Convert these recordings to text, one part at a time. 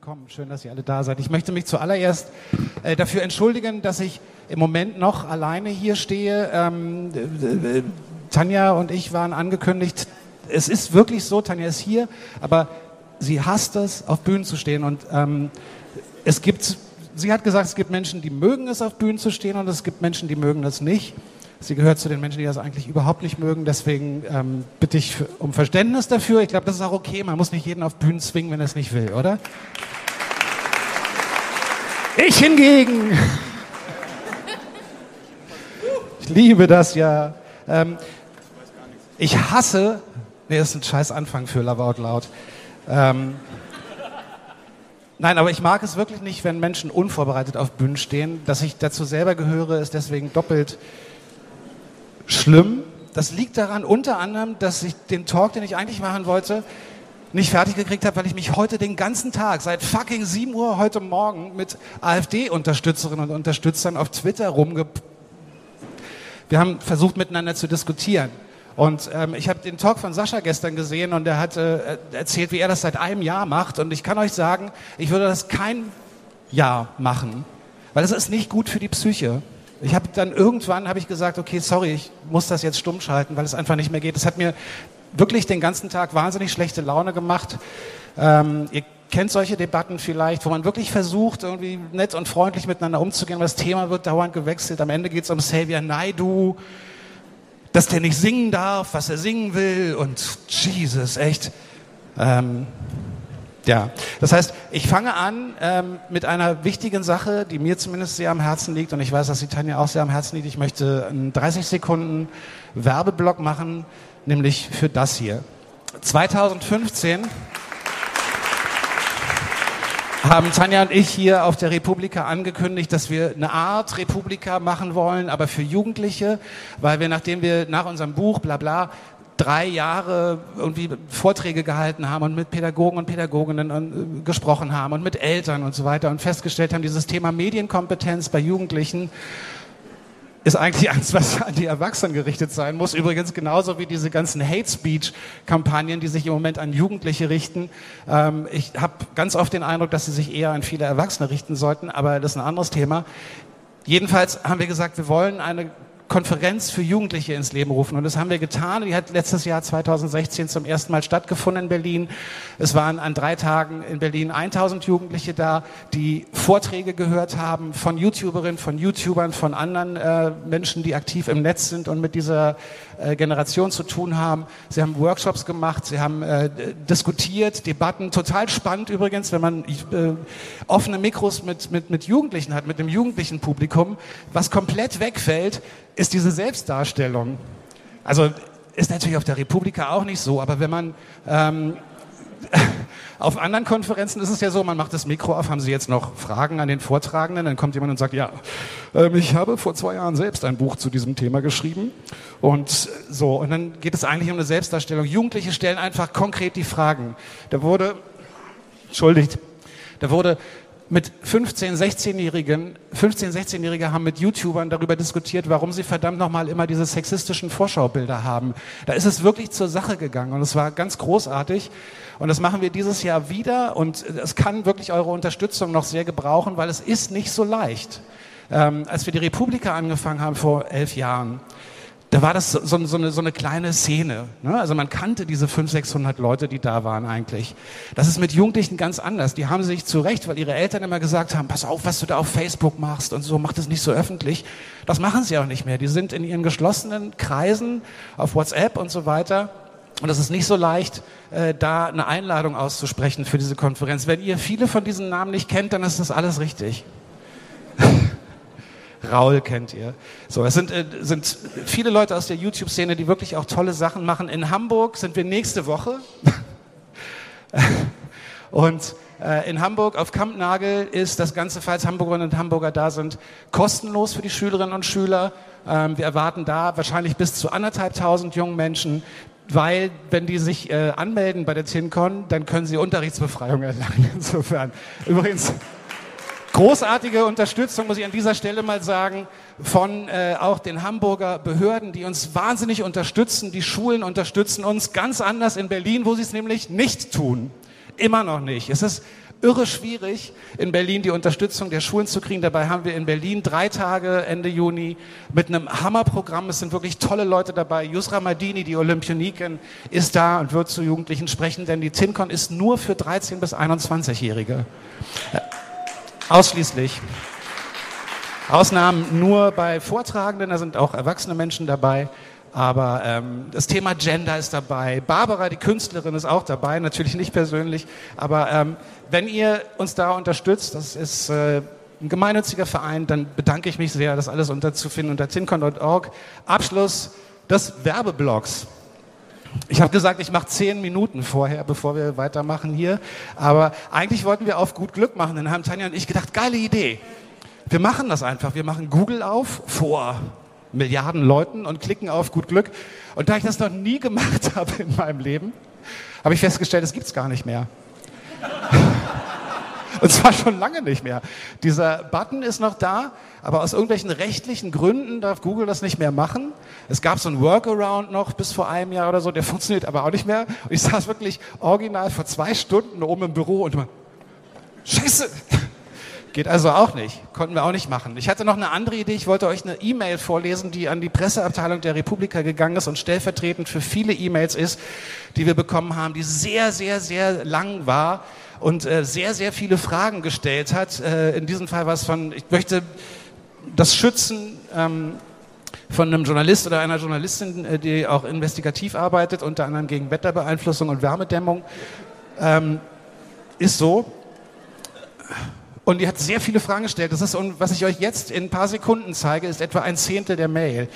Willkommen, schön, dass ihr alle da seid. Ich möchte mich zuallererst äh, dafür entschuldigen, dass ich im Moment noch alleine hier stehe. Ähm, äh, äh, Tanja und ich waren angekündigt, es ist wirklich so, Tanja ist hier, aber sie hasst es, auf Bühnen zu stehen. Und ähm, es gibt, sie hat gesagt, es gibt Menschen, die mögen es, auf Bühnen zu stehen und es gibt Menschen, die mögen das nicht. Sie gehört zu den Menschen, die das eigentlich überhaupt nicht mögen. Deswegen ähm, bitte ich um Verständnis dafür. Ich glaube, das ist auch okay. Man muss nicht jeden auf Bühnen zwingen, wenn er es nicht will, oder? Ich hingegen. Ich liebe das ja. Ähm, ich hasse. Nee, das ist ein scheiß Anfang für Love Out Loud. Ähm, Nein, aber ich mag es wirklich nicht, wenn Menschen unvorbereitet auf Bühnen stehen. Dass ich dazu selber gehöre, ist deswegen doppelt schlimm. Das liegt daran unter anderem, dass ich den Talk, den ich eigentlich machen wollte, nicht fertig gekriegt habe, weil ich mich heute den ganzen Tag, seit fucking 7 Uhr heute Morgen mit AfD-Unterstützerinnen und Unterstützern auf Twitter rumge... Wir haben versucht, miteinander zu diskutieren. Und ähm, ich habe den Talk von Sascha gestern gesehen und er hat äh, erzählt, wie er das seit einem Jahr macht. Und ich kann euch sagen, ich würde das kein Jahr machen, weil es ist nicht gut für die Psyche. Ich habe dann irgendwann habe ich gesagt, okay, sorry, ich muss das jetzt stumm schalten, weil es einfach nicht mehr geht. Es hat mir wirklich den ganzen Tag wahnsinnig schlechte Laune gemacht. Ähm, ihr kennt solche Debatten vielleicht, wo man wirklich versucht, irgendwie nett und freundlich miteinander umzugehen, aber das Thema wird dauernd gewechselt. Am Ende geht es um Xavier Naidu, dass der nicht singen darf, was er singen will und Jesus, echt. Ähm, ja, das heißt, ich fange an ähm, mit einer wichtigen Sache, die mir zumindest sehr am Herzen liegt und ich weiß, dass die Tanja auch sehr am Herzen liegt. Ich möchte einen 30 Sekunden Werbeblock machen, nämlich für das hier. 2015 haben Tanja und ich hier auf der Republika angekündigt, dass wir eine Art Republika machen wollen, aber für Jugendliche, weil wir, nachdem wir nach unserem Buch, bla bla, drei Jahre irgendwie Vorträge gehalten haben und mit Pädagogen und Pädagoginnen äh, gesprochen haben und mit Eltern und so weiter und festgestellt haben, dieses Thema Medienkompetenz bei Jugendlichen ist eigentlich eins, was an die Erwachsenen gerichtet sein muss. Übrigens genauso wie diese ganzen Hate Speech Kampagnen, die sich im Moment an Jugendliche richten. Ähm, ich habe ganz oft den Eindruck, dass sie sich eher an viele Erwachsene richten sollten, aber das ist ein anderes Thema. Jedenfalls haben wir gesagt, wir wollen eine Konferenz für Jugendliche ins Leben rufen. Und das haben wir getan. Die hat letztes Jahr 2016 zum ersten Mal stattgefunden in Berlin. Es waren an drei Tagen in Berlin 1000 Jugendliche da, die Vorträge gehört haben von YouTuberinnen, von YouTubern, von anderen äh, Menschen, die aktiv im Netz sind und mit dieser äh, Generation zu tun haben. Sie haben Workshops gemacht, sie haben äh, diskutiert, Debatten. Total spannend übrigens, wenn man äh, offene Mikros mit, mit, mit Jugendlichen hat, mit dem jugendlichen Publikum. Was komplett wegfällt, ist diese Selbstdarstellung. Also ist natürlich auf der Republika auch nicht so, aber wenn man ähm, auf anderen Konferenzen ist es ja so, man macht das Mikro auf, haben Sie jetzt noch Fragen an den Vortragenden? Dann kommt jemand und sagt, ja, ähm, ich habe vor zwei Jahren selbst ein Buch zu diesem Thema geschrieben. Und so, und dann geht es eigentlich um eine Selbstdarstellung. Jugendliche stellen einfach konkret die Fragen. Da wurde, entschuldigt, da wurde mit 15, 16-Jährigen, 15, 16-Jährige haben mit YouTubern darüber diskutiert, warum sie verdammt nochmal immer diese sexistischen Vorschaubilder haben. Da ist es wirklich zur Sache gegangen und es war ganz großartig. Und das machen wir dieses Jahr wieder und es kann wirklich eure Unterstützung noch sehr gebrauchen, weil es ist nicht so leicht. Ähm, als wir die Republika angefangen haben vor elf Jahren, da war das so, so, eine, so eine kleine Szene. Ne? Also man kannte diese 500, 600 Leute, die da waren eigentlich. Das ist mit Jugendlichen ganz anders. Die haben sich zu Recht, weil ihre Eltern immer gesagt haben, pass auf, was du da auf Facebook machst und so, mach das nicht so öffentlich. Das machen sie auch nicht mehr. Die sind in ihren geschlossenen Kreisen auf WhatsApp und so weiter. Und es ist nicht so leicht, äh, da eine Einladung auszusprechen für diese Konferenz. Wenn ihr viele von diesen Namen nicht kennt, dann ist das alles richtig. Raul kennt ihr. So, es sind, äh, sind viele Leute aus der YouTube-Szene, die wirklich auch tolle Sachen machen. In Hamburg sind wir nächste Woche. und äh, in Hamburg auf Kampnagel ist das Ganze, falls Hamburgerinnen und Hamburger da sind, kostenlos für die Schülerinnen und Schüler. Ähm, wir erwarten da wahrscheinlich bis zu anderthalbtausend jungen Menschen, weil wenn die sich äh, anmelden bei der TinCon, dann können sie Unterrichtsbefreiung erlangen. Insofern. Übrigens, Großartige Unterstützung, muss ich an dieser Stelle mal sagen, von äh, auch den Hamburger Behörden, die uns wahnsinnig unterstützen. Die Schulen unterstützen uns ganz anders in Berlin, wo sie es nämlich nicht tun. Immer noch nicht. Es ist irre schwierig, in Berlin die Unterstützung der Schulen zu kriegen. Dabei haben wir in Berlin drei Tage Ende Juni mit einem Hammerprogramm. Es sind wirklich tolle Leute dabei. Yusra Madini, die Olympioniken, ist da und wird zu Jugendlichen sprechen, denn die TinCon ist nur für 13- bis 21-Jährige. Ausschließlich. Ausnahmen nur bei Vortragenden, da sind auch erwachsene Menschen dabei. Aber ähm, das Thema Gender ist dabei. Barbara, die Künstlerin, ist auch dabei. Natürlich nicht persönlich. Aber ähm, wenn ihr uns da unterstützt, das ist äh, ein gemeinnütziger Verein, dann bedanke ich mich sehr. Das alles unterzufinden unter tincon.org. Abschluss des Werbeblocks. Ich habe gesagt, ich mache zehn Minuten vorher, bevor wir weitermachen hier. Aber eigentlich wollten wir auf gut Glück machen. Dann haben Tanja und ich gedacht, geile Idee. Wir machen das einfach. Wir machen Google auf vor Milliarden Leuten und klicken auf gut Glück. Und da ich das noch nie gemacht habe in meinem Leben, habe ich festgestellt, es gibt's gar nicht mehr. Und zwar schon lange nicht mehr. Dieser Button ist noch da, aber aus irgendwelchen rechtlichen Gründen darf Google das nicht mehr machen. Es gab so einen Workaround noch bis vor einem Jahr oder so, der funktioniert aber auch nicht mehr. Und ich saß wirklich original vor zwei Stunden oben im Büro und immer, Scheiße, Geht also auch nicht. Konnten wir auch nicht machen. Ich hatte noch eine andere Idee. Ich wollte euch eine E-Mail vorlesen, die an die Presseabteilung der Republika gegangen ist und stellvertretend für viele E-Mails ist, die wir bekommen haben, die sehr, sehr, sehr lang war und äh, sehr, sehr viele Fragen gestellt hat. Äh, in diesem Fall war es von, ich möchte das schützen, ähm, von einem Journalist oder einer Journalistin, äh, die auch investigativ arbeitet, unter anderem gegen Wetterbeeinflussung und Wärmedämmung, ähm, ist so. Und die hat sehr viele Fragen gestellt. Das ist, und was ich euch jetzt in ein paar Sekunden zeige, ist etwa ein Zehntel der Mail.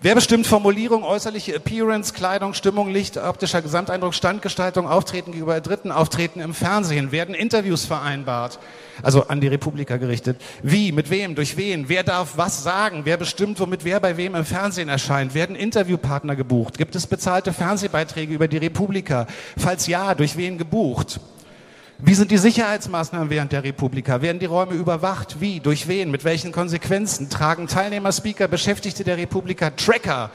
Wer bestimmt Formulierung, äußerliche Appearance, Kleidung, Stimmung, Licht, optischer Gesamteindruck, Standgestaltung, Auftreten gegenüber Dritten, Auftreten im Fernsehen? Werden Interviews vereinbart? Also an die Republika gerichtet. Wie? Mit wem? Durch wen? Wer darf was sagen? Wer bestimmt, womit wer bei wem im Fernsehen erscheint? Werden Interviewpartner gebucht? Gibt es bezahlte Fernsehbeiträge über die Republika? Falls ja, durch wen gebucht? Wie sind die Sicherheitsmaßnahmen während der Republika? Werden die Räume überwacht? Wie? Durch wen? Mit welchen Konsequenzen? Tragen Teilnehmer, Speaker, Beschäftigte der Republika Tracker?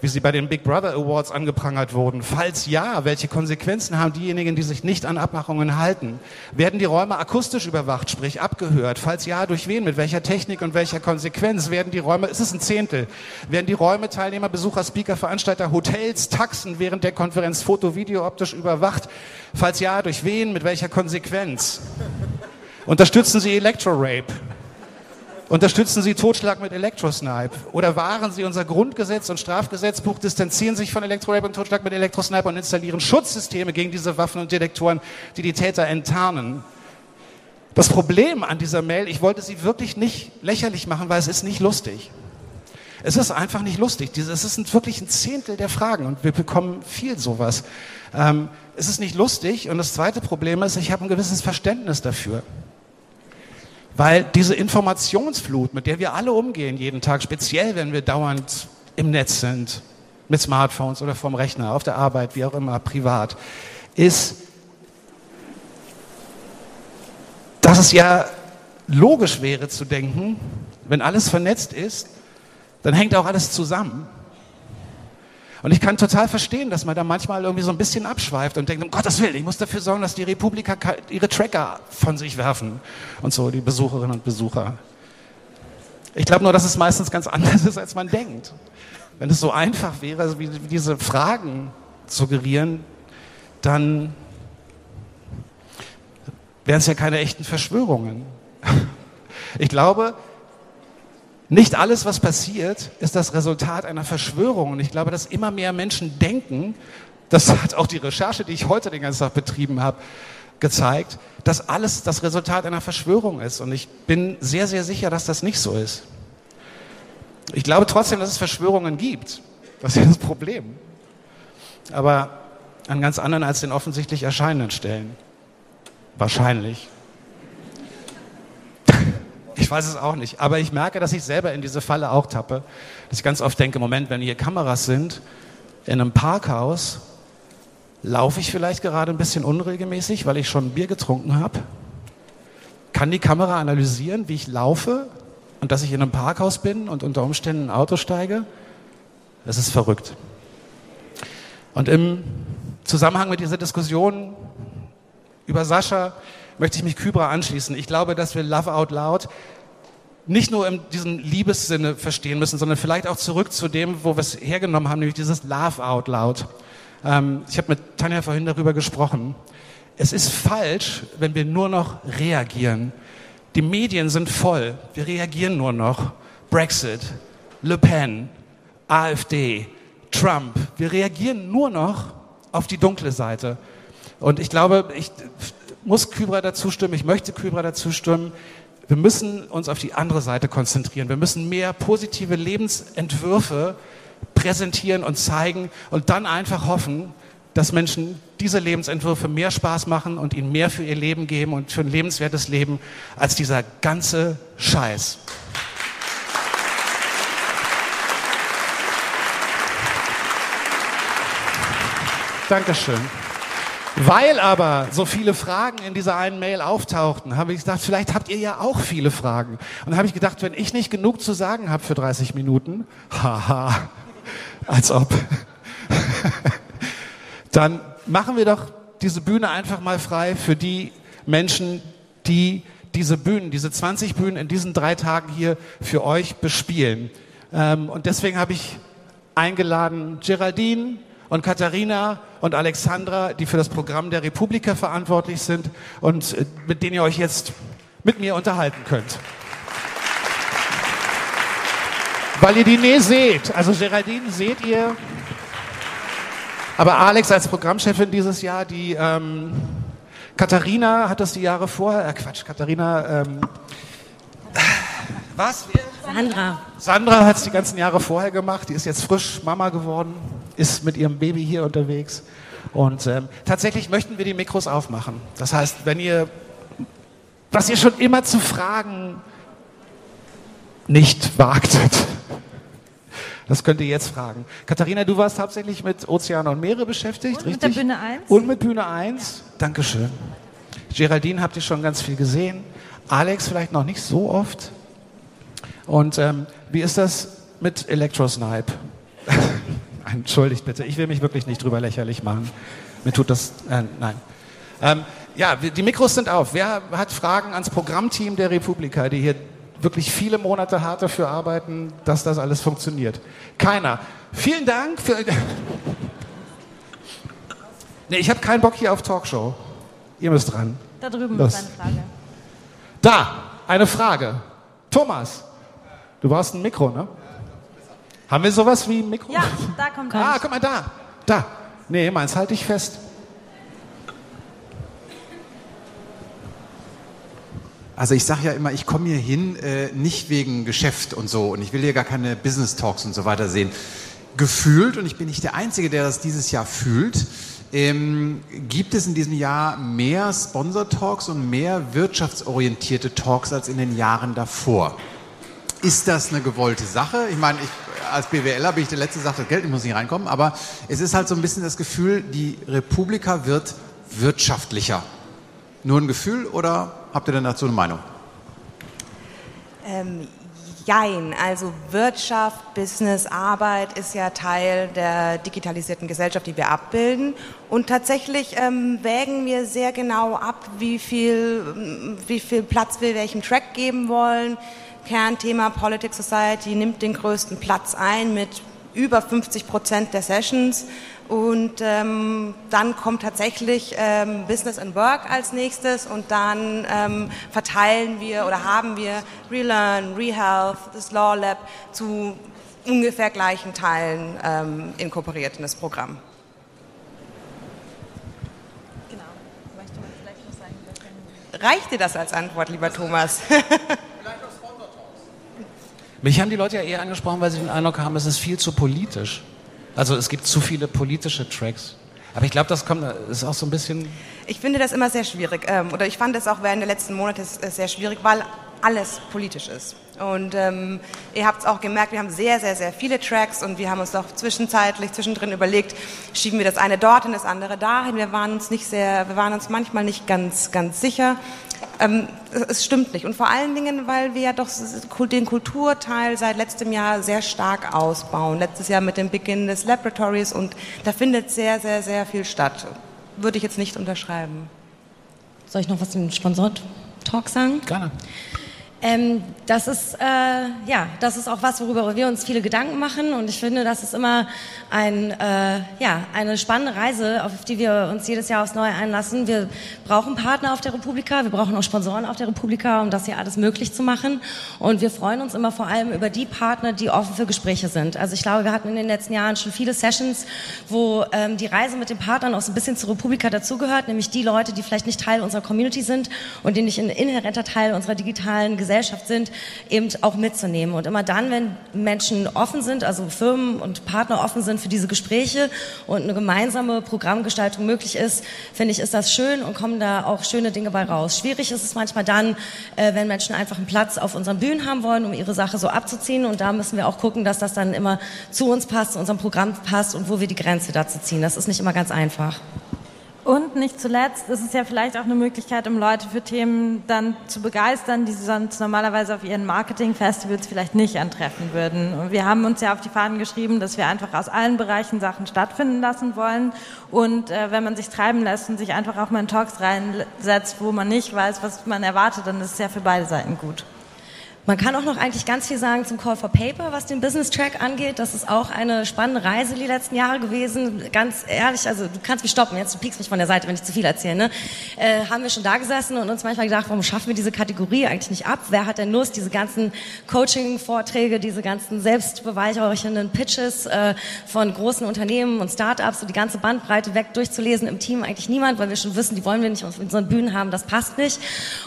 Wie sie bei den Big Brother Awards angeprangert wurden? Falls ja, welche Konsequenzen haben diejenigen, die sich nicht an Abmachungen halten? Werden die Räume akustisch überwacht, sprich abgehört? Falls ja, durch wen, mit welcher Technik und welcher Konsequenz? Werden die Räume, ist es ein Zehntel, werden die Räume Teilnehmer, Besucher, Speaker, Veranstalter, Hotels, Taxen während der Konferenz Foto, Video optisch überwacht? Falls ja, durch wen, mit welcher Konsequenz? Unterstützen Sie Electro-Rape? Unterstützen Sie Totschlag mit Elektrosnipe? Oder wahren Sie unser Grundgesetz und Strafgesetzbuch, distanzieren sich von Elektrorape und Totschlag mit Elektrosnipe und installieren Schutzsysteme gegen diese Waffen und Detektoren, die die Täter enttarnen? Das Problem an dieser Mail, ich wollte sie wirklich nicht lächerlich machen, weil es ist nicht lustig. Es ist einfach nicht lustig. Es ist wirklich ein Zehntel der Fragen und wir bekommen viel sowas. Ähm, es ist nicht lustig und das zweite Problem ist, ich habe ein gewisses Verständnis dafür. Weil diese Informationsflut, mit der wir alle umgehen jeden Tag, speziell wenn wir dauernd im Netz sind, mit Smartphones oder vom Rechner, auf der Arbeit, wie auch immer, privat, ist, dass es ja logisch wäre zu denken, wenn alles vernetzt ist, dann hängt auch alles zusammen. Und ich kann total verstehen, dass man da manchmal irgendwie so ein bisschen abschweift und denkt, um Gottes Willen, ich muss dafür sorgen, dass die Republika ihre Tracker von sich werfen und so, die Besucherinnen und Besucher. Ich glaube nur, dass es meistens ganz anders ist, als man denkt. Wenn es so einfach wäre, wie, diese Fragen suggerieren, dann wären es ja keine echten Verschwörungen. Ich glaube, nicht alles, was passiert, ist das Resultat einer Verschwörung. Und ich glaube, dass immer mehr Menschen denken, das hat auch die Recherche, die ich heute den ganzen Tag betrieben habe, gezeigt, dass alles das Resultat einer Verschwörung ist. Und ich bin sehr, sehr sicher, dass das nicht so ist. Ich glaube trotzdem, dass es Verschwörungen gibt. Das ist das Problem. Aber an ganz anderen als den offensichtlich erscheinenden Stellen. Wahrscheinlich. Ich weiß es auch nicht. Aber ich merke, dass ich selber in diese Falle auch tappe. Dass ich ganz oft denke, Moment, wenn hier Kameras sind, in einem Parkhaus, laufe ich vielleicht gerade ein bisschen unregelmäßig, weil ich schon Bier getrunken habe? Kann die Kamera analysieren, wie ich laufe und dass ich in einem Parkhaus bin und unter Umständen ein Auto steige? Das ist verrückt. Und im Zusammenhang mit dieser Diskussion über Sascha möchte ich mich Kybra anschließen. Ich glaube, dass wir Love Out Loud nicht nur in diesem Liebessinne verstehen müssen, sondern vielleicht auch zurück zu dem, wo wir es hergenommen haben, nämlich dieses Love Out Loud. Ähm, ich habe mit Tanja vorhin darüber gesprochen. Es ist falsch, wenn wir nur noch reagieren. Die Medien sind voll. Wir reagieren nur noch. Brexit, Le Pen, AfD, Trump. Wir reagieren nur noch auf die dunkle Seite. Und ich glaube, ich muss Kybra dazu stimmen, ich möchte Kybra dazu stimmen. Wir müssen uns auf die andere Seite konzentrieren. Wir müssen mehr positive Lebensentwürfe präsentieren und zeigen und dann einfach hoffen, dass Menschen diese Lebensentwürfe mehr Spaß machen und ihnen mehr für ihr Leben geben und für ein lebenswertes Leben als dieser ganze Scheiß. Dankeschön. Weil aber so viele Fragen in dieser einen Mail auftauchten, habe ich gedacht, vielleicht habt ihr ja auch viele Fragen. Und dann habe ich gedacht, wenn ich nicht genug zu sagen habe für 30 Minuten, haha, als ob, dann machen wir doch diese Bühne einfach mal frei für die Menschen, die diese Bühnen, diese 20 Bühnen in diesen drei Tagen hier für euch bespielen. Ähm, und deswegen habe ich eingeladen Geraldine, und Katharina und Alexandra, die für das Programm der Republika verantwortlich sind und äh, mit denen ihr euch jetzt mit mir unterhalten könnt. Weil ihr die Nähe seht. Also Geraldine seht ihr. Aber Alex als Programmchefin dieses Jahr, die ähm, Katharina hat das die Jahre vorher, äh Quatsch, Katharina, ähm, was? Sandra. Sandra hat es die ganzen Jahre vorher gemacht, die ist jetzt frisch Mama geworden ist mit ihrem Baby hier unterwegs. Und ähm, tatsächlich möchten wir die Mikros aufmachen. Das heißt, wenn ihr, was ihr schon immer zu fragen nicht wagtet, das könnt ihr jetzt fragen. Katharina, du warst hauptsächlich mit Ozeane und Meere beschäftigt, und richtig? mit der Bühne 1. Und mit Bühne 1. Dankeschön. Geraldine habt ihr schon ganz viel gesehen. Alex vielleicht noch nicht so oft. Und ähm, wie ist das mit Electrosnipe? Entschuldigt bitte, ich will mich wirklich nicht drüber lächerlich machen. Mir tut das, äh, nein. Ähm, ja, die Mikros sind auf. Wer hat Fragen ans Programmteam der Republika, die hier wirklich viele Monate hart dafür arbeiten, dass das alles funktioniert? Keiner. Vielen Dank für. nee, ich habe keinen Bock hier auf Talkshow. Ihr müsst dran. Da drüben Los. ist eine Frage. Da, eine Frage. Thomas, du brauchst ein Mikro, ne? Haben wir sowas wie ein Mikro? Ja, da kommt Ah, eins. guck mal da. Da. Nee, meins halte ich fest. Also ich sage ja immer, ich komme hier hin, äh, nicht wegen Geschäft und so und ich will hier gar keine Business Talks und so weiter sehen. Gefühlt, und ich bin nicht der Einzige, der das dieses Jahr fühlt, ähm, gibt es in diesem Jahr mehr Sponsor Talks und mehr wirtschaftsorientierte Talks als in den Jahren davor. Ist das eine gewollte Sache? Ich meine, ich, als BWLer bin ich der Letzte, sagt, das Geld muss nicht reinkommen, aber es ist halt so ein bisschen das Gefühl, die Republika wird wirtschaftlicher. Nur ein Gefühl oder habt ihr denn dazu eine Meinung? Ähm, jein, also Wirtschaft, Business, Arbeit ist ja Teil der digitalisierten Gesellschaft, die wir abbilden. Und tatsächlich ähm, wägen wir sehr genau ab, wie viel, wie viel Platz wir welchem Track geben wollen. Kernthema Politics Society nimmt den größten Platz ein mit über 50 Prozent der Sessions. Und ähm, dann kommt tatsächlich ähm, Business and Work als nächstes und dann ähm, verteilen wir oder haben wir Relearn, ReHealth, das Law Lab zu ungefähr gleichen Teilen ähm, inkorporiert in das Programm. Genau. Reicht dir das als Antwort, lieber Thomas? Mich haben die Leute ja eher angesprochen, weil sie den Eindruck haben, es ist viel zu politisch. Also es gibt zu viele politische Tracks. Aber ich glaube, das kommt, ist auch so ein bisschen. Ich finde das immer sehr schwierig. Ähm, oder ich fand es auch während der letzten Monate äh, sehr schwierig, weil alles politisch ist. Und ähm, ihr habt es auch gemerkt, wir haben sehr, sehr, sehr viele Tracks und wir haben uns auch zwischenzeitlich, zwischendrin überlegt, schieben wir das eine dorthin, das andere dahin. Wir waren uns nicht sehr, wir waren uns manchmal nicht ganz, ganz sicher. Ähm, es, es stimmt nicht. Und vor allen Dingen, weil wir ja doch den Kulturteil seit letztem Jahr sehr stark ausbauen. Letztes Jahr mit dem Beginn des Laboratories und da findet sehr, sehr, sehr viel statt. Würde ich jetzt nicht unterschreiben. soll ich noch was zum Sponsor-Talk sagen? Gerne. Ähm, das ist äh, ja, das ist auch was, worüber wir uns viele Gedanken machen und ich finde, das ist immer ein äh, ja eine spannende Reise, auf die wir uns jedes Jahr aufs Neue einlassen. Wir brauchen Partner auf der Republika, wir brauchen auch Sponsoren auf der Republika, um das hier alles möglich zu machen und wir freuen uns immer vor allem über die Partner, die offen für Gespräche sind. Also ich glaube, wir hatten in den letzten Jahren schon viele Sessions, wo ähm, die Reise mit den Partnern auch so ein bisschen zur Republika dazugehört, nämlich die Leute, die vielleicht nicht Teil unserer Community sind und die nicht ein inhärenter Teil unserer digitalen Gesellschaft sind, eben auch mitzunehmen. Und immer dann, wenn Menschen offen sind, also Firmen und Partner offen sind für diese Gespräche und eine gemeinsame Programmgestaltung möglich ist, finde ich, ist das schön und kommen da auch schöne Dinge bei raus. Schwierig ist es manchmal dann, äh, wenn Menschen einfach einen Platz auf unseren Bühnen haben wollen, um ihre Sache so abzuziehen. Und da müssen wir auch gucken, dass das dann immer zu uns passt, zu unserem Programm passt und wo wir die Grenze dazu ziehen. Das ist nicht immer ganz einfach. Und nicht zuletzt ist es ja vielleicht auch eine Möglichkeit, um Leute für Themen dann zu begeistern, die sie sonst normalerweise auf ihren Marketing-Festivals vielleicht nicht antreffen würden. Und wir haben uns ja auf die Fahnen geschrieben, dass wir einfach aus allen Bereichen Sachen stattfinden lassen wollen. Und äh, wenn man sich treiben lässt und sich einfach auch mal in Talks reinsetzt, wo man nicht weiß, was man erwartet, dann ist es ja für beide Seiten gut. Man kann auch noch eigentlich ganz viel sagen zum Call for Paper, was den Business Track angeht. Das ist auch eine spannende Reise die letzten Jahre gewesen. Ganz ehrlich, also du kannst mich stoppen, jetzt du piekst mich von der Seite, wenn ich zu viel erzähle. Ne? Äh, haben wir schon da gesessen und uns manchmal gedacht, warum schaffen wir diese Kategorie eigentlich nicht ab? Wer hat denn Lust, diese ganzen Coaching-Vorträge, diese ganzen selbstbeweihräuchernden Pitches äh, von großen Unternehmen und Startups, so die ganze Bandbreite weg durchzulesen im Team? Eigentlich niemand, weil wir schon wissen, die wollen wir nicht auf unseren Bühnen haben, das passt nicht.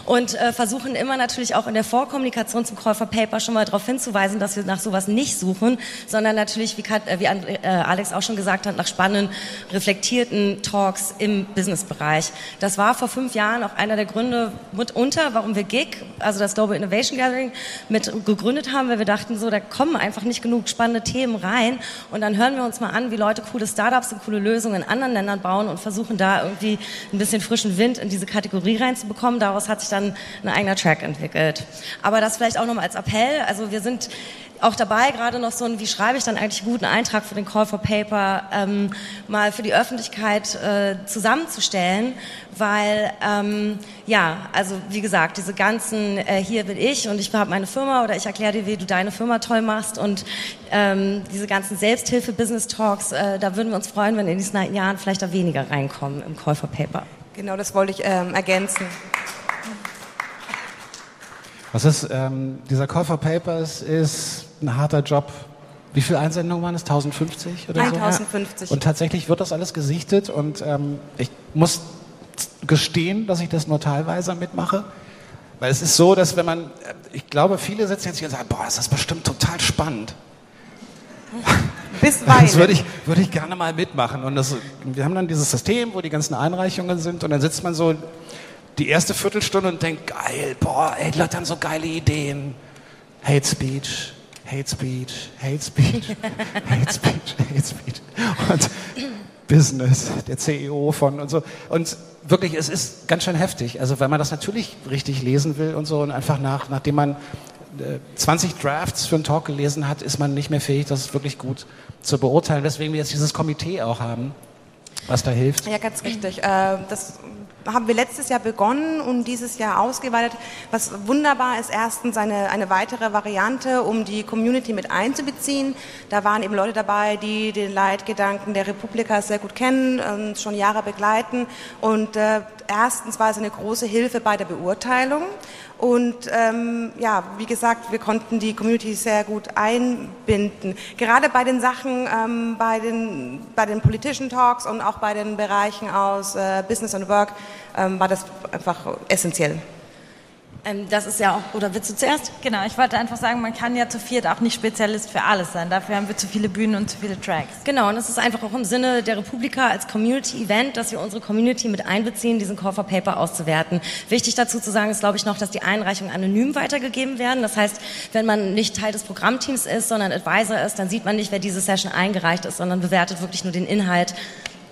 Und äh, versuchen immer natürlich auch in der Vorkommunikation Call for Paper schon mal darauf hinzuweisen, dass wir nach sowas nicht suchen, sondern natürlich, wie, wie äh, Alex auch schon gesagt hat, nach spannenden, reflektierten Talks im Businessbereich. Das war vor fünf Jahren auch einer der Gründe mitunter, warum wir GIG, also das Global Innovation Gathering, mit gegründet haben, weil wir dachten, so, da kommen einfach nicht genug spannende Themen rein und dann hören wir uns mal an, wie Leute coole Startups und coole Lösungen in anderen Ländern bauen und versuchen da irgendwie ein bisschen frischen Wind in diese Kategorie reinzubekommen. Daraus hat sich dann ein eigener Track entwickelt. Aber das vielleicht auch nochmal als Appell. Also wir sind auch dabei, gerade noch so ein, wie schreibe ich dann eigentlich einen guten Eintrag für den Call for Paper, ähm, mal für die Öffentlichkeit äh, zusammenzustellen, weil, ähm, ja, also wie gesagt, diese ganzen, äh, hier bin ich und ich habe meine Firma oder ich erkläre dir, wie du deine Firma toll machst und ähm, diese ganzen Selbsthilfe-Business-Talks, äh, da würden wir uns freuen, wenn in diesen Jahren vielleicht da weniger reinkommen im Call for Paper. Genau, das wollte ich ähm, ergänzen. Was ist, ähm, dieser Call for Papers ist ein harter Job. Wie viele Einsendungen waren es? 1050 oder 1050. so? Und tatsächlich wird das alles gesichtet und ähm, ich muss gestehen, dass ich das nur teilweise mitmache. Weil es ist so, dass wenn man, ich glaube, viele sitzen jetzt hier und sagen, boah, ist das bestimmt total spannend. Bisweilen. Das würde ich, würde ich gerne mal mitmachen. Und das, wir haben dann dieses System, wo die ganzen Einreichungen sind und dann sitzt man so die erste Viertelstunde und denkt, geil, boah, ey, die Leute haben so geile Ideen. Hate Speech, Hate Speech, Hate Speech, Hate Speech, Hate Speech. Und Business, der CEO von und so. Und wirklich, es ist ganz schön heftig. Also, weil man das natürlich richtig lesen will und so und einfach nach, nachdem man 20 äh, Drafts für einen Talk gelesen hat, ist man nicht mehr fähig, das wirklich gut zu beurteilen. Deswegen wir jetzt dieses Komitee auch haben, was da hilft. Ja, ganz richtig. Äh, das haben wir letztes Jahr begonnen und dieses Jahr ausgeweitet. Was wunderbar ist, erstens eine, eine weitere Variante, um die Community mit einzubeziehen. Da waren eben Leute dabei, die den Leitgedanken der Republika sehr gut kennen, und schon Jahre begleiten. Und äh, erstens war es eine große Hilfe bei der Beurteilung. Und ähm, ja, wie gesagt, wir konnten die Community sehr gut einbinden. Gerade bei den Sachen, ähm, bei, den, bei den Politischen Talks und auch bei den Bereichen aus äh, Business and Work ähm, war das einfach essentiell. Ähm, das ist ja auch, oder willst du zuerst? Genau, ich wollte einfach sagen, man kann ja zu viert auch nicht Spezialist für alles sein. Dafür haben wir zu viele Bühnen und zu viele Tracks. Genau, und es ist einfach auch im Sinne der Republika als Community-Event, dass wir unsere Community mit einbeziehen, diesen Call for Paper auszuwerten. Wichtig dazu zu sagen ist, glaube ich, noch, dass die Einreichungen anonym weitergegeben werden. Das heißt, wenn man nicht Teil des Programmteams ist, sondern Advisor ist, dann sieht man nicht, wer diese Session eingereicht ist, sondern bewertet wirklich nur den Inhalt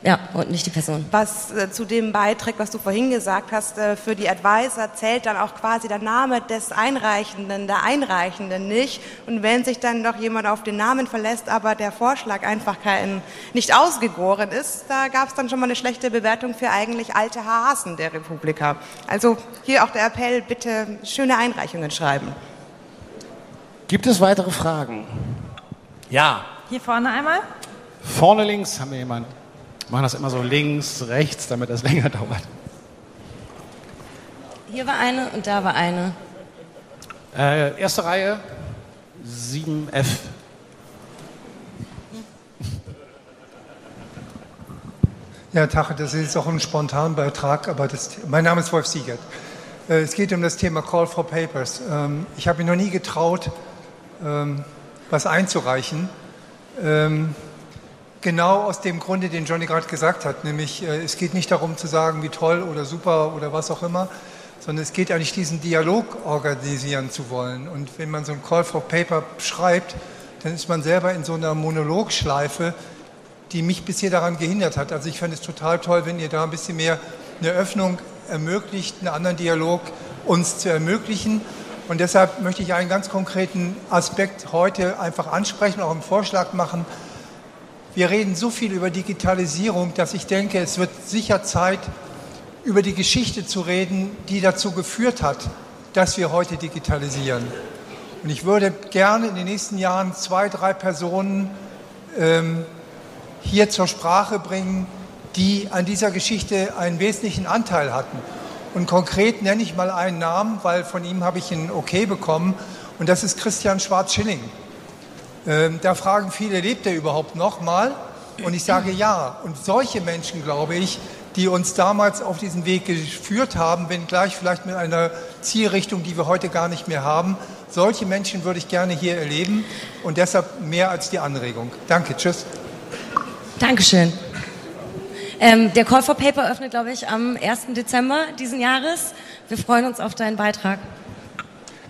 Ja, und nicht die Person. Was äh, zu dem beiträgt, was du vorhin gesagt hast, äh, für die Advisor zählt dann auch quasi der Name des Einreichenden, der Einreichenden nicht. Und wenn sich dann doch jemand auf den Namen verlässt, aber der Vorschlag einfach kein, nicht ausgegoren ist, da gab es dann schon mal eine schlechte Bewertung für eigentlich alte Hasen der Republika. Also hier auch der Appell, bitte schöne Einreichungen schreiben. Gibt es weitere Fragen? Ja. Hier vorne einmal. Vorne links haben wir jemanden. Machen das immer so links, rechts, damit das länger dauert. Hier war eine und da war eine. Äh, erste Reihe, 7F. Ja, Tache, das ist jetzt auch ein Spontanbeitrag, aber das, mein Name ist Wolf Siegert. Äh, es geht um das Thema Call for Papers. Ähm, ich habe mich noch nie getraut, ähm, was einzureichen. Ähm, genau aus dem Grunde, den Johnny gerade gesagt hat, nämlich äh, es geht nicht darum zu sagen, wie toll oder super oder was auch immer, sondern es geht eigentlich diesen Dialog organisieren zu wollen. Und wenn man so ein Call for Paper schreibt, dann ist man selber in so einer Monologschleife, die mich bisher daran gehindert hat. Also ich fände es total toll, wenn ihr da ein bisschen mehr eine Öffnung ermöglicht, einen anderen Dialog uns zu ermöglichen. Und deshalb möchte ich einen ganz konkreten Aspekt heute einfach ansprechen, auch einen Vorschlag machen. Wir reden so viel über Digitalisierung, dass ich denke, es wird sicher Zeit, über die Geschichte zu reden, die dazu geführt hat, dass wir heute digitalisieren. Und ich würde gerne in den nächsten Jahren zwei, drei Personen ähm, hier zur Sprache bringen, die an dieser Geschichte einen wesentlichen Anteil hatten. Und konkret nenne ich mal einen Namen, weil von ihm habe ich ein Okay bekommen. Und das ist Christian Schwarz-Schilling. Ähm, da fragen viele, lebt er überhaupt noch mal? Und ich sage ja. Und solche Menschen, glaube ich, die uns damals auf diesen Weg geführt haben, wenngleich vielleicht mit einer Zielrichtung, die wir heute gar nicht mehr haben, solche Menschen würde ich gerne hier erleben und deshalb mehr als die Anregung. Danke, tschüss. Dankeschön. Ähm, der Call for Paper öffnet, glaube ich, am 1. Dezember diesen Jahres. Wir freuen uns auf deinen Beitrag.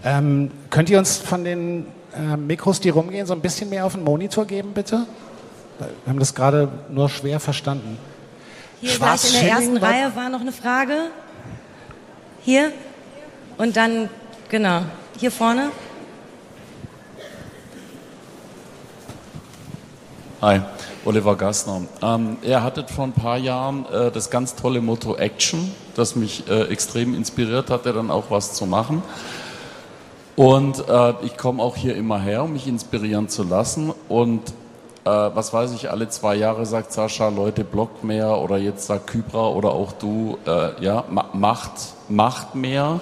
Ähm, könnt ihr uns von den äh, Mikros, die rumgehen, so ein bisschen mehr auf den Monitor geben, bitte? Wir haben das gerade nur schwer verstanden. Hier gleich in der ersten Reihe war noch eine Frage. Hier. Und dann, genau, hier vorne. Hi, Oliver Gassner. Ähm, er hatte vor ein paar Jahren äh, das ganz tolle Motto Action, das mich äh, extrem inspiriert hatte, dann auch was zu machen. Und äh, ich komme auch hier immer her, um mich inspirieren zu lassen. Und äh, was weiß ich, alle zwei Jahre sagt Sascha, Leute, blockt mehr oder jetzt sagt Kybra oder auch du, äh, ja, ma macht, macht mehr.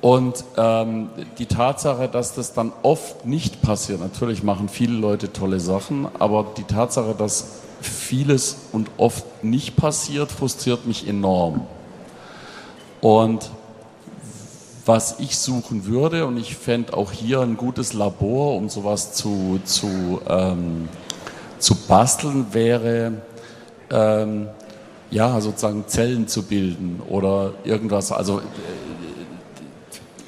Und ähm, die Tatsache, dass das dann oft nicht passiert, natürlich machen viele Leute tolle Sachen, aber die Tatsache, dass vieles und oft nicht passiert, frustriert mich enorm. Und was ich suchen würde, und ich fände auch hier ein gutes Labor, um sowas zu, zu, ähm, zu basteln, wäre ähm, ja sozusagen Zellen zu bilden oder irgendwas. Also äh,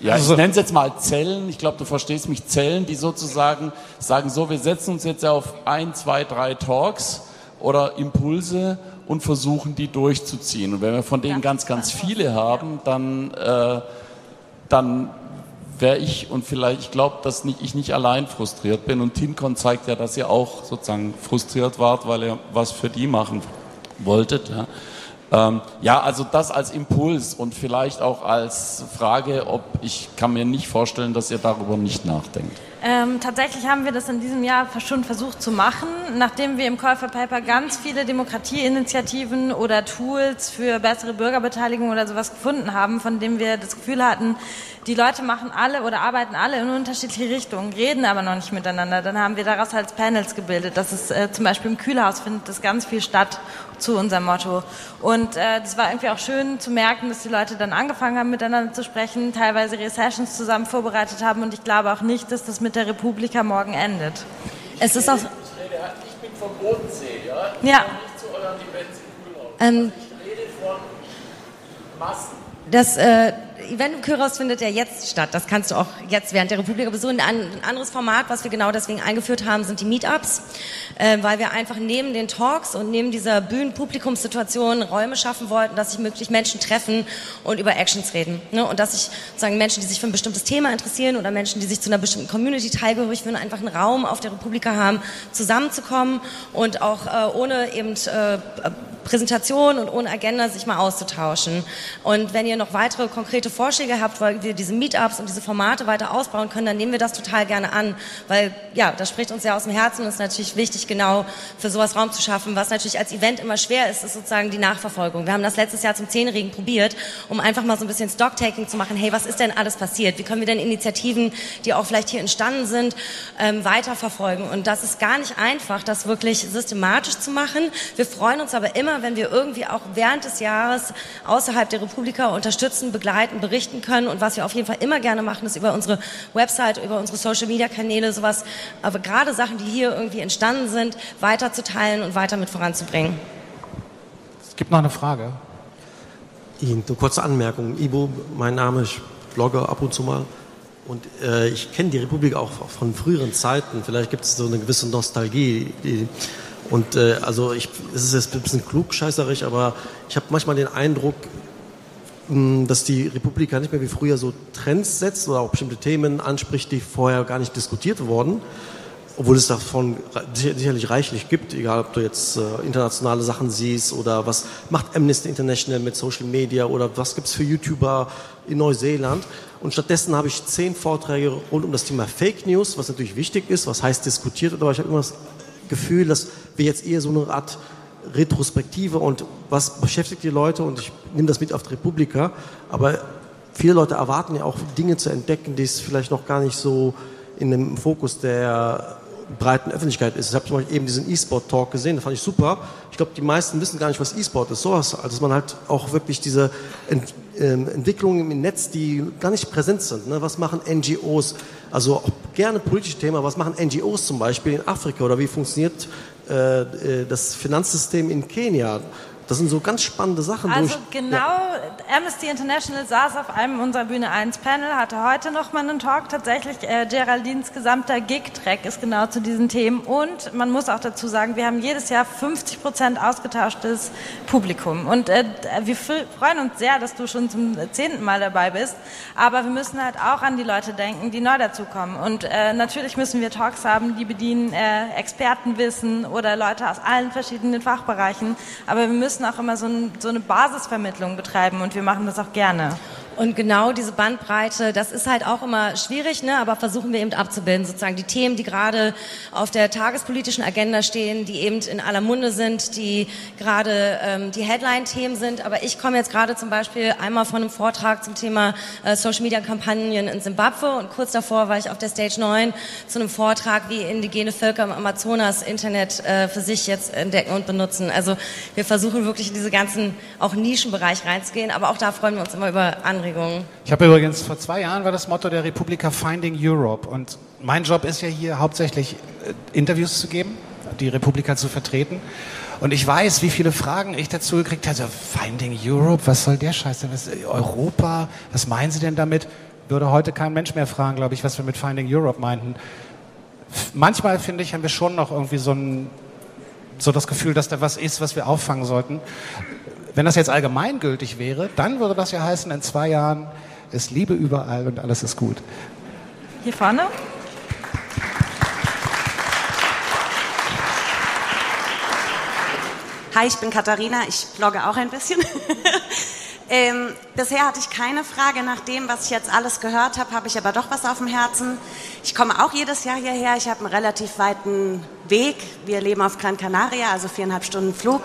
ja, ich nenne es jetzt mal Zellen. Ich glaube, du verstehst mich. Zellen, die sozusagen sagen, so, wir setzen uns jetzt auf ein, zwei, drei Talks oder Impulse und versuchen, die durchzuziehen. Und wenn wir von denen ganz, ganz viele haben, dann äh, dann wäre ich und vielleicht, ich glaube, dass nicht, ich nicht allein frustriert bin. Und Tincon zeigt ja, dass ihr auch sozusagen frustriert wart, weil ihr was für die machen wolltet. Ja. Ähm, ja, also das als Impuls und vielleicht auch als Frage, ob ich kann mir nicht vorstellen, dass ihr darüber nicht nachdenkt. Ähm, tatsächlich haben wir das in diesem Jahr schon versucht zu machen, nachdem wir im Call for Paper ganz viele Demokratieinitiativen oder Tools für bessere Bürgerbeteiligung oder sowas gefunden haben, von denen wir das Gefühl hatten, die Leute machen alle oder arbeiten alle in unterschiedliche Richtungen, reden aber noch nicht miteinander. Dann haben wir daraus als Panels gebildet. Das ist äh, zum Beispiel im Kühlhaus findet das ganz viel statt zu unserem Motto. Und äh, das war irgendwie auch schön zu merken, dass die Leute dann angefangen haben, miteinander zu sprechen, teilweise ihre Sessions zusammen vorbereitet haben. Und ich glaube auch nicht, dass das mit der Republika morgen endet. Es ist auch. Ich bin vom Bodensee, ja? Ich ja. nicht zu euren Events im Kühlhaus. Ähm, ich rede von Massen. Das, äh, Event im Kyros findet ja jetzt statt. Das kannst du auch jetzt während der Republika besuchen. Ein, ein anderes Format, was wir genau deswegen eingeführt haben, sind die Meetups, äh, weil wir einfach neben den Talks und neben dieser Bühnen-Publikumssituation Räume schaffen wollten, dass sich möglich Menschen treffen und über Actions reden. Ne? Und dass sich sozusagen Menschen, die sich für ein bestimmtes Thema interessieren oder Menschen, die sich zu einer bestimmten Community teilgehörig fühlen, einfach einen Raum auf der Republika haben, zusammenzukommen und auch äh, ohne eben äh, Präsentation und ohne Agenda sich mal auszutauschen. Und wenn ihr noch weitere konkrete Vorschläge habt, weil wir diese Meetups und diese Formate weiter ausbauen können, dann nehmen wir das total gerne an, weil ja, das spricht uns ja aus dem Herzen und ist natürlich wichtig, genau für sowas Raum zu schaffen. Was natürlich als Event immer schwer ist, ist sozusagen die Nachverfolgung. Wir haben das letztes Jahr zum Zehnjährigen probiert, um einfach mal so ein bisschen Stocktaking zu machen. Hey, was ist denn alles passiert? Wie können wir denn Initiativen, die auch vielleicht hier entstanden sind, ähm, weiterverfolgen? Und das ist gar nicht einfach, das wirklich systematisch zu machen. Wir freuen uns aber immer, wenn wir irgendwie auch während des Jahres außerhalb der Republika unterstützen, begleiten, berichten können. Und was wir auf jeden Fall immer gerne machen, ist über unsere Website, über unsere Social-Media-Kanäle sowas, aber gerade Sachen, die hier irgendwie entstanden sind, weiterzuteilen und weiter mit voranzubringen. Es gibt noch eine Frage. Ihnen eine kurze Anmerkung. Ibo, mein Name, ich blogge ab und zu mal. Und äh, ich kenne die Republik auch von früheren Zeiten. Vielleicht gibt es so eine gewisse Nostalgie. Die, und äh, also ich, es ist jetzt ein bisschen klugscheißerig, aber ich habe manchmal den Eindruck, mh, dass die Republik nicht mehr wie früher so Trends setzt oder auch bestimmte Themen anspricht, die vorher gar nicht diskutiert wurden. Obwohl es davon sicherlich reichlich gibt, egal ob du jetzt äh, internationale Sachen siehst oder was macht Amnesty International mit Social Media oder was gibt es für YouTuber in Neuseeland. Und stattdessen habe ich zehn Vorträge rund um das Thema Fake News, was natürlich wichtig ist, was heißt diskutiert, aber ich habe immer das Gefühl, dass wir jetzt eher so eine Art Retrospektive und was beschäftigt die Leute und ich nehme das mit auf die Republika, aber viele Leute erwarten ja auch Dinge zu entdecken, die es vielleicht noch gar nicht so in dem Fokus der breiten Öffentlichkeit ist. Ich habe zum Beispiel eben diesen E-Sport-Talk gesehen, das fand ich super. Ich glaube, die meisten wissen gar nicht, was E-Sport ist. So was, also dass man halt auch wirklich diese Ent ähm, Entwicklungen im Netz, die gar nicht präsent sind. Ne? Was machen NGOs? Also auch gerne politische Themen, was machen NGOs zum Beispiel in Afrika oder wie funktioniert äh, äh das Finanzsystem in Kenia? Das sind so ganz spannende Sachen. Also ich, genau, ja. Amnesty International saß auf einem unserer Bühne 1 Panel, hatte heute noch mal einen Talk. Tatsächlich, äh, Geraldines gesamter Gig-Track ist genau zu diesen Themen. Und man muss auch dazu sagen, wir haben jedes Jahr 50 Prozent ausgetauschtes Publikum. Und äh, wir freuen uns sehr, dass du schon zum zehnten Mal dabei bist. Aber wir müssen halt auch an die Leute denken, die neu dazukommen. Und äh, natürlich müssen wir Talks haben, die bedienen äh, Expertenwissen oder Leute aus allen verschiedenen Fachbereichen. Aber wir müssen müssen auch immer so, ein, so eine Basisvermittlung betreiben und wir machen das auch gerne. Und genau diese Bandbreite, das ist halt auch immer schwierig, ne? aber versuchen wir eben abzubilden, sozusagen die Themen, die gerade auf der tagespolitischen Agenda stehen, die eben in aller Munde sind, die gerade ähm, die Headline-Themen sind. Aber ich komme jetzt gerade zum Beispiel einmal von einem Vortrag zum Thema äh, Social-Media-Kampagnen in Simbabwe und kurz davor war ich auf der Stage 9 zu einem Vortrag, wie indigene Völker im Amazonas Internet äh, für sich jetzt entdecken und benutzen. Also wir versuchen wirklich in diese ganzen auch Nischenbereich reinzugehen, aber auch da freuen wir uns immer über Anregungen. Anregung. Ich habe übrigens vor zwei Jahren war das Motto der Republika Finding Europe und mein Job ist ja hier hauptsächlich äh, Interviews zu geben, die Republika zu vertreten. Und ich weiß, wie viele Fragen ich dazu gekriegt habe. Finding Europe, was soll der Scheiß denn? Was, Europa, was meinen Sie denn damit? Würde heute kein Mensch mehr fragen, glaube ich, was wir mit Finding Europe meinten. Manchmal, finde ich, haben wir schon noch irgendwie so ein, so das Gefühl, dass da was ist, was wir auffangen sollten. Wenn das jetzt allgemeingültig wäre, dann würde das ja heißen, in zwei Jahren ist Liebe überall und alles ist gut. Hier vorne? Hi, ich bin Katharina, ich blogge auch ein bisschen. ähm, bisher hatte ich keine Frage nach dem, was ich jetzt alles gehört habe, habe ich aber doch was auf dem Herzen. Ich komme auch jedes Jahr hierher, ich habe einen relativ weiten Weg. Wir leben auf Gran Canaria, also viereinhalb Stunden Flug.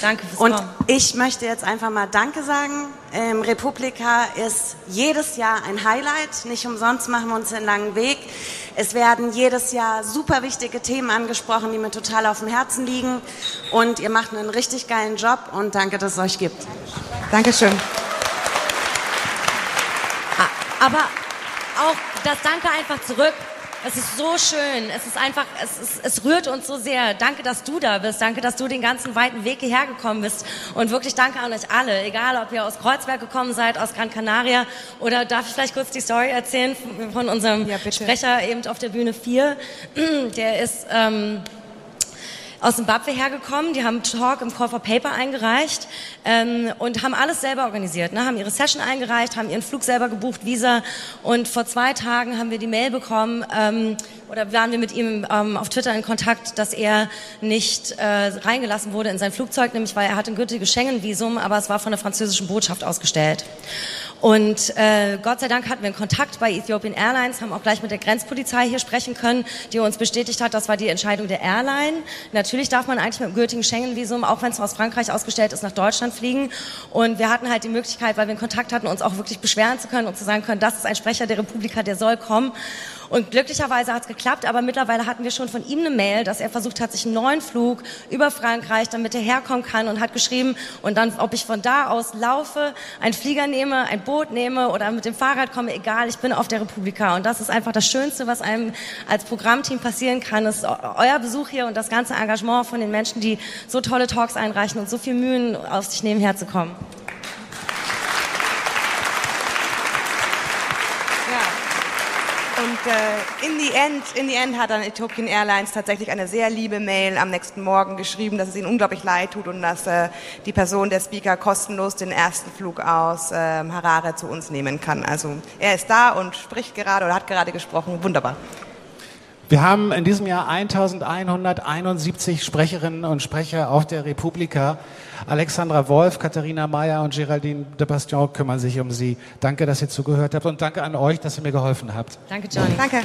Danke fürs Und ich möchte jetzt einfach mal Danke sagen. Ähm, Republika ist jedes Jahr ein Highlight. Nicht umsonst machen wir uns einen langen Weg. Es werden jedes Jahr super wichtige Themen angesprochen, die mir total auf dem Herzen liegen. Und ihr macht einen richtig geilen Job und danke, dass es euch gibt. Dankeschön. Ah, aber auch das Danke einfach zurück Es ist so schön. Es ist einfach, es, ist, es rührt uns so sehr. Danke, dass du da bist. Danke, dass du den ganzen weiten Weg hierher gekommen bist. Und wirklich danke an euch alle. Egal, ob ihr aus Kreuzberg gekommen seid, aus Gran Canaria oder darf ich vielleicht kurz die Story erzählen von unserem ja, Sprecher eben auf der Bühne 4. Der ist, ähm, aus Zimbabwe hergekommen, die haben Talk im Call for Paper eingereicht ähm, und haben alles selber organisiert, ne? haben ihre Session eingereicht, haben ihren Flug selber gebucht, Visa und vor zwei Tagen haben wir die Mail bekommen, ähm, oder waren wir mit ihm ähm, auf Twitter in Kontakt, dass er nicht äh, reingelassen wurde in sein Flugzeug, nämlich weil er hat ein gültiges Schengen-Visum, aber es war von der französischen Botschaft ausgestellt. Und äh, Gott sei Dank hatten wir einen Kontakt bei Ethiopian Airlines, haben auch gleich mit der Grenzpolizei hier sprechen können, die uns bestätigt hat, das war die Entscheidung der Airline. Natürlich darf man eigentlich mit dem gültigen Schengen-Visum, auch wenn es aus Frankreich ausgestellt ist, nach Deutschland fliegen. Und wir hatten halt die Möglichkeit, weil wir einen Kontakt hatten, uns auch wirklich beschweren zu können und zu sagen können, das ist ein Sprecher der Republika, der soll kommen. Und glücklicherweise hat es geklappt, aber mittlerweile hatten wir schon von ihm eine Mail, dass er versucht hat, sich einen neuen Flug über Frankreich, damit er herkommen kann und hat geschrieben, und dann, ob ich von da aus laufe, einen Flieger nehme, ein Boot nehme oder mit dem Fahrrad komme, egal, ich bin auf der Republika. Und das ist einfach das Schönste, was einem als Programmteam passieren kann, ist euer Besuch hier und das ganze Engagement von den Menschen, die so tolle Talks einreichen und so viel Mühen auf sich nehmen, herzukommen. Und äh, in, the end, in the end hat dann Ethiopian Airlines tatsächlich eine sehr liebe Mail am nächsten Morgen geschrieben, dass es ihnen unglaublich leid tut und dass äh, die Person, der Speaker, kostenlos den ersten Flug aus äh, Harare zu uns nehmen kann. Also er ist da und spricht gerade oder hat gerade gesprochen. Wunderbar. Wir haben in diesem Jahr 1171 Sprecherinnen und Sprecher auf der Republika. Alexandra Wolf, Katharina Mayer und Geraldine de Bastion kümmern sich um Sie. Danke, dass ihr zugehört habt und danke an euch, dass ihr mir geholfen habt. Danke, Johnny. Danke.